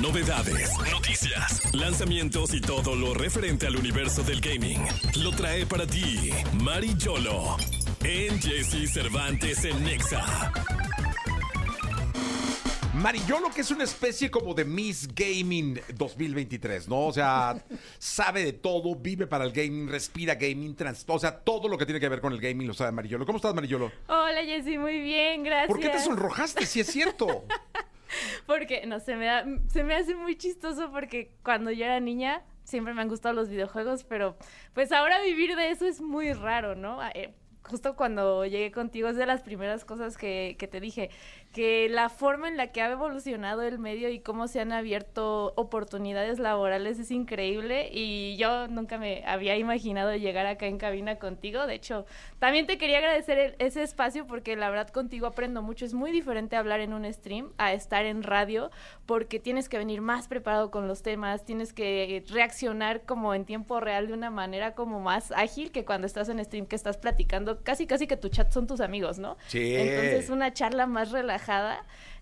Novedades, noticias, lanzamientos y todo lo referente al universo del gaming. Lo trae para ti Mari Yolo en Jesse Cervantes en Nexa. Marillolo, que es una especie como de Miss Gaming 2023, ¿no? O sea, sabe de todo, vive para el gaming, respira gaming, trans, o sea, todo lo que tiene que ver con el gaming lo sabe Marillolo. ¿Cómo estás, Marillolo? Hola, Jessy, muy bien, gracias. ¿Por qué te sonrojaste? Si es cierto. porque, no, se me, da, se me hace muy chistoso porque cuando yo era niña siempre me han gustado los videojuegos, pero pues ahora vivir de eso es muy raro, ¿no? Eh, justo cuando llegué contigo es de las primeras cosas que, que te dije que la forma en la que ha evolucionado el medio y cómo se han abierto oportunidades laborales es increíble y yo nunca me había imaginado llegar acá en cabina contigo. De hecho, también te quería agradecer ese espacio porque la verdad contigo aprendo mucho. Es muy diferente hablar en un stream a estar en radio porque tienes que venir más preparado con los temas, tienes que reaccionar como en tiempo real de una manera como más ágil que cuando estás en stream que estás platicando, casi casi que tu chat son tus amigos, ¿no? Sí. Entonces una charla más relajada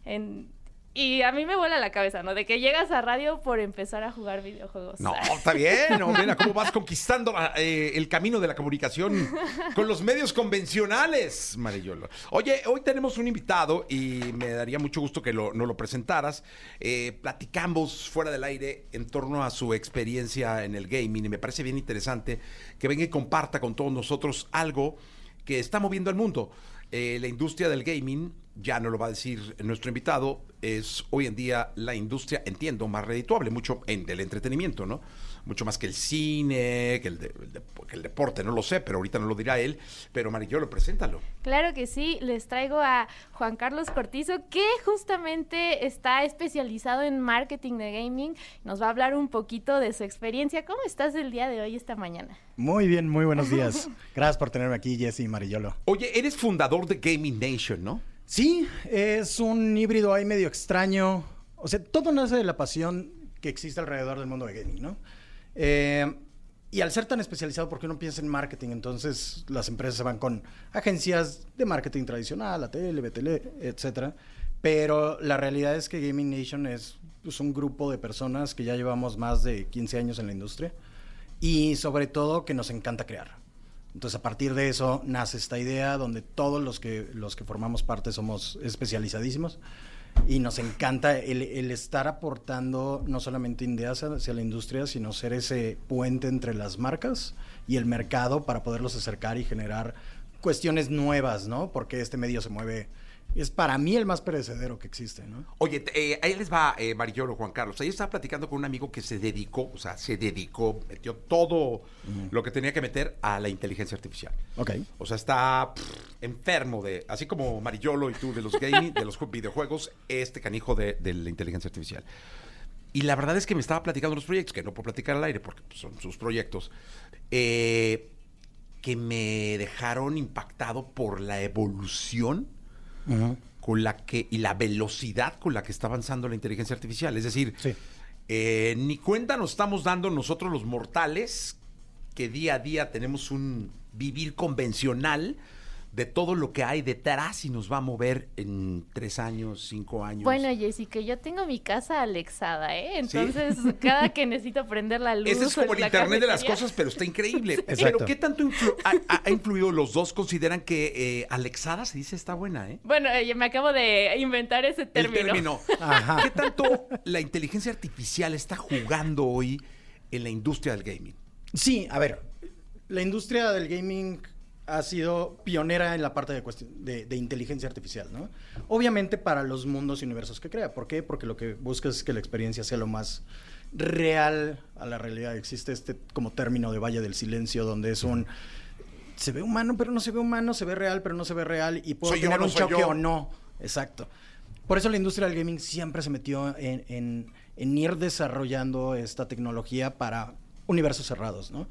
en, y a mí me vuela la cabeza, ¿no? De que llegas a radio por empezar a jugar videojuegos. No, está bien, no, mira cómo vas conquistando eh, el camino de la comunicación con los medios convencionales, Marillolo. Oye, hoy tenemos un invitado y me daría mucho gusto que lo, nos lo presentaras. Eh, platicamos fuera del aire en torno a su experiencia en el gaming y me parece bien interesante que venga y comparta con todos nosotros algo que está moviendo al mundo. Eh, la industria del gaming ya no lo va a decir nuestro invitado, es hoy en día la industria, entiendo, más redituable, mucho en del entretenimiento, ¿no? Mucho más que el cine, que el, que el deporte, no lo sé, pero ahorita no lo dirá él. Pero Marillolo, preséntalo. Claro que sí, les traigo a Juan Carlos Cortizo, que justamente está especializado en marketing de gaming. Nos va a hablar un poquito de su experiencia. ¿Cómo estás el día de hoy, esta mañana? Muy bien, muy buenos días. Gracias por tenerme aquí, Jesse y Marillolo. Oye, eres fundador de Gaming Nation, ¿no? Sí, es un híbrido ahí medio extraño. O sea, todo nace de la pasión que existe alrededor del mundo de gaming, ¿no? Eh, y al ser tan especializado, porque uno piensa en marketing, entonces las empresas se van con agencias de marketing tradicional, ATL, BTL, etcétera. Pero la realidad es que Gaming Nation es pues, un grupo de personas que ya llevamos más de 15 años en la industria y sobre todo que nos encanta crear. Entonces, a partir de eso nace esta idea donde todos los que, los que formamos parte somos especializadísimos y nos encanta el, estar aportando no solamente ideas hacia la industria, sino ser ese puente entre las marcas y el mercado para poderlos acercar y generar cuestiones nuevas, ¿no? Porque este medio se mueve es para mí el más perecedero que existe, ¿no? Oye, eh, ahí les va eh, Marilloro, Juan Carlos. Ayer estaba platicando con un amigo que se dedicó, o sea, se dedicó, metió todo lo que tenía que meter a la inteligencia artificial. Ok. O sea, está enfermo de, así como Marillolo y tú de los gaming, de los videojuegos, este canijo de, la inteligencia artificial. Y la verdad es que me estaba platicando los proyectos, que no puedo platicar al aire porque pues, son sus proyectos, eh, que me dejaron impactado por la evolución con la que, y la velocidad con la que está avanzando la inteligencia artificial. Es decir, eh, ni cuenta nos estamos dando nosotros los mortales que día a día tenemos un vivir convencional de todo lo que hay detrás y nos va a mover en tres años, cinco años. Bueno, Jessica, yo tengo mi casa alexada, ¿eh? Entonces, cada que necesito prender la luz. Ese es como el Internet de las cosas, pero está increíble. Pero, ¿qué tanto ha, influido? Los dos consideran que eh, alexada se dice está buena, ¿eh? Bueno, eh, me acabo de inventar ese término. El término. ¿Qué tanto la inteligencia artificial está jugando hoy en la industria del gaming? Sí, a ver, la industria del gaming ha sido pionera en la parte de, de, inteligencia artificial, ¿no? Obviamente para los mundos y universos que crea. ¿Por qué? Porque lo que busca es que la experiencia sea lo más real a la realidad. Existe este como término de valle del silencio donde es un se ve humano pero no se ve humano, se ve real pero no se ve real y puede tener un choque o no. Exacto. Por eso la industria del gaming siempre se metió en, en, en ir desarrollando esta tecnología para universos cerrados, ¿no?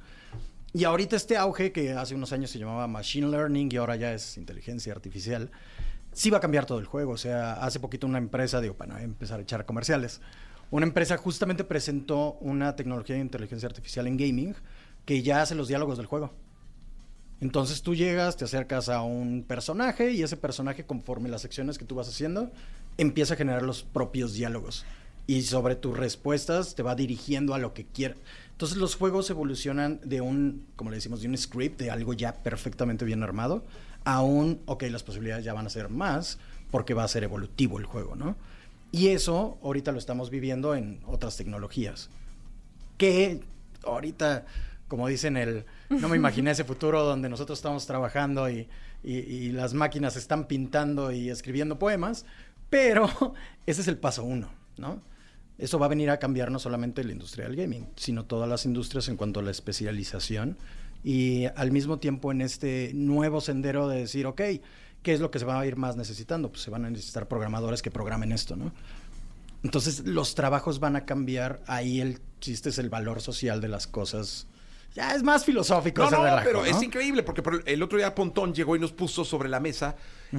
Y ahorita este auge, que hace unos años se llamaba Machine Learning y ahora ya es inteligencia artificial, sí va a cambiar todo el juego. O sea, hace poquito una empresa, digo, para empezar a echar comerciales, una empresa justamente presentó una tecnología de inteligencia artificial en gaming que ya hace los diálogos del juego. Entonces tú llegas, te acercas a un personaje y ese personaje, conforme las secciones que tú vas haciendo, empieza a generar los propios diálogos. y sobre tus respuestas te va dirigiendo a lo que quieras. Entonces los juegos evolucionan de un, como le decimos, de un script, de algo ya perfectamente bien armado, a un, ok, las posibilidades ya van a ser más porque va a ser evolutivo el juego, ¿no? Y eso ahorita lo estamos viviendo en otras tecnologías. Que ahorita, como dicen, el, no me imaginé ese futuro donde nosotros estamos trabajando y, y, y las máquinas están pintando y escribiendo poemas, pero ese es el paso uno, ¿no? Eso va a venir a cambiar no solamente la industria del gaming, sino todas las industrias en cuanto a la especialización y al mismo tiempo en este nuevo sendero de decir, ok, ¿qué es lo que se va a ir más necesitando? Pues se van a necesitar programadores que programen esto, ¿no? Entonces los trabajos van a cambiar, ahí el chiste es el valor social de las cosas. Ya es más filosófico. No, ese no, relajo, pero ¿no? es increíble porque por- el otro día Pontón llegó y nos puso sobre la mesa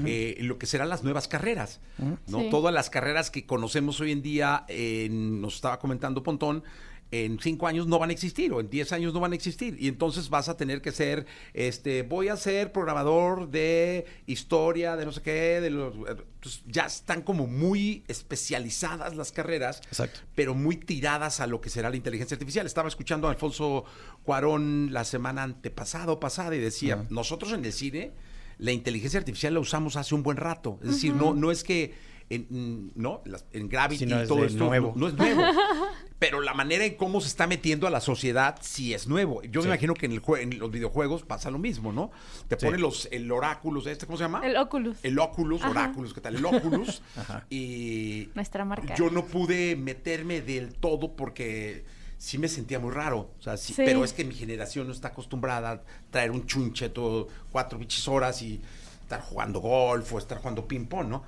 eh, lo que serán las nuevas carreras. ¿no? Sí. Todas las carreras que conocemos hoy en día, eh, nos estaba comentando Pontón, en cinco años no van a existir o en diez años no van a existir. Y entonces vas a tener que ser, este, voy a ser programador de historia, de no sé qué, de los... pues, ya están como muy especializadas las carreras Exacto. pero muy tiradas a lo que será la inteligencia artificial. Estaba escuchando a Alfonso Cuarón la semana antepasada o pasada y decía, nosotros en el cine la inteligencia artificial la usamos hace un buen rato. Es decir, no, no es que en, mm, no, Las- en Gravity no y es todo esto nuevo. No, no es nuevo. pero la manera en cómo se está metiendo a la sociedad sí es nuevo. Yo Sí. me imagino que en, el en los videojuegos pasa lo mismo, ¿no? Te Sí. ponen los el oráculos, este, ¿cómo se llama? El Oculus. El Oculus, Ajá. oráculos, ¿qué tal? El Oculus. Ajá. y Nuestra marca. yo no pude meterme del todo porque sí me sentía muy raro. O sea, sí, Sí. pero es que mi generación no está acostumbrada a traer un chuncheto cuatro bichis horas y estar jugando golf o estar jugando ping-pong, ¿no?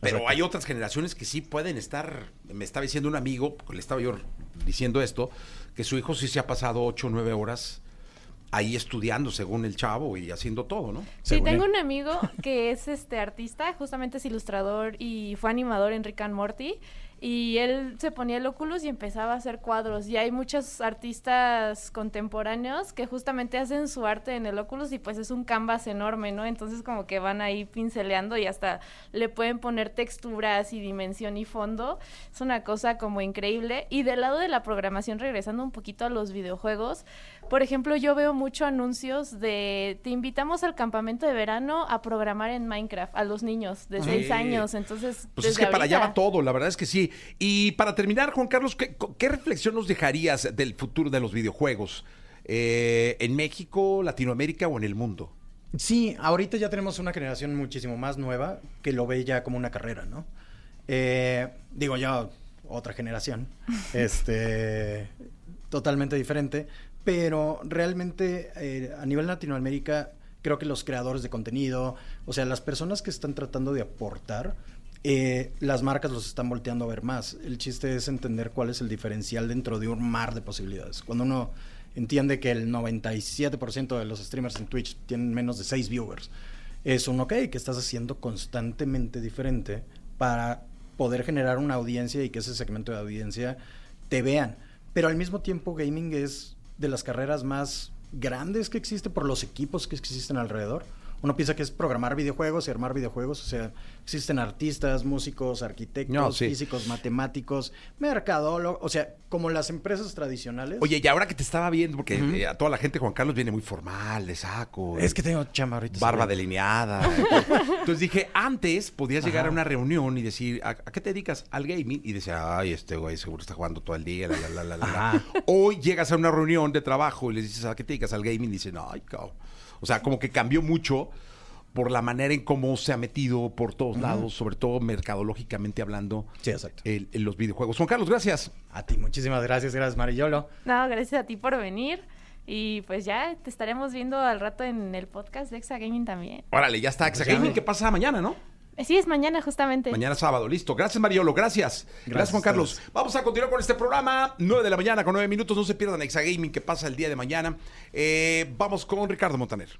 Pero Exacto. hay otras generaciones que sí pueden estar. Me estaba diciendo un amigo, porque le estaba yo diciendo esto, que su hijo sí se ha pasado ocho o nueve horas ahí estudiando según el chavo y haciendo todo, ¿no? Sí, Según tengo él. un amigo que es este artista, justamente es ilustrador y fue animador en Rick and Morty. Y él se ponía el Oculus y empezaba a hacer cuadros. Y hay muchos artistas contemporáneos que justamente hacen su arte en el Oculus y pues es un canvas enorme, ¿no? Entonces como que van ahí pinceleando y hasta le pueden poner texturas y dimensión y fondo. Es una cosa como increíble. Y del lado de la programación, regresando un poquito a los videojuegos, por ejemplo, yo veo mucho anuncios de te invitamos al campamento de verano a programar en Minecraft a los niños de Sí. 6 años. Entonces, Pues es que para allá va todo, la verdad es que sí. Y para terminar, Juan Carlos, ¿qué, qué reflexión nos dejarías del futuro de los videojuegos? Eh, ¿En México, Latinoamérica o en el mundo? Sí, ahorita ya tenemos una generación muchísimo más nueva que lo ve ya como una carrera, ¿no? Eh, digo ya otra generación, este, totalmente diferente, pero realmente eh, a nivel Latinoamérica creo que los creadores de contenido, o sea, las personas que están tratando de aportar, eh, las marcas los están volteando a ver más. El chiste es entender cuál es el diferencial dentro de un mar de posibilidades. Cuando uno entiende que el 97% de los streamers en Twitch tienen menos de 6 viewers, es un ok que estás haciendo constantemente diferente para poder generar una audiencia y que ese segmento de audiencia te vean. Pero al mismo tiempo gaming es de las carreras más grandes que existe por los equipos que existen alrededor. Uno piensa que es programar videojuegos y armar videojuegos, o sea, existen artistas, músicos, arquitectos, No, sí. físicos, matemáticos, mercadólogos, o sea, como las empresas tradicionales. Oye, y ahora que te estaba viendo, porque eh, a toda la gente Juan Carlos viene muy formal, de saco. es que tengo chamba ahorita. barba delineada. Entonces dije, antes podías llegar a una reunión y decir, ¿a, a qué te dedicas? Al gaming. Y decía, ay, este güey seguro está jugando todo el día. La, la, la, la, la, la". Ajá. Hoy llegas a una reunión de trabajo y les dices, ¿a qué te dedicas? Al gaming. Y dicen, ay, cabrón. O sea, como que cambió mucho por la manera en cómo se ha metido por todos lados, sobre todo mercadológicamente hablando, Sí, exacto. el- en los videojuegos. Juan Carlos, gracias. A ti, muchísimas gracias, gracias Marillolo. No, gracias a ti por venir. Y pues ya te estaremos viendo al rato en el podcast de Exa Gaming también. Órale, ya está. Exa Gaming, ¿qué pasa mañana, no? Sí, es mañana justamente. Mañana sábado, listo. Gracias, Mariolo. Gracias. Gracias, Gracias Juan Carlos. Vamos a continuar con este programa. 9 de la mañana con 9 minutos. No se pierdan Exagaming que pasa el día de mañana. Eh, vamos con Ricardo Montaner.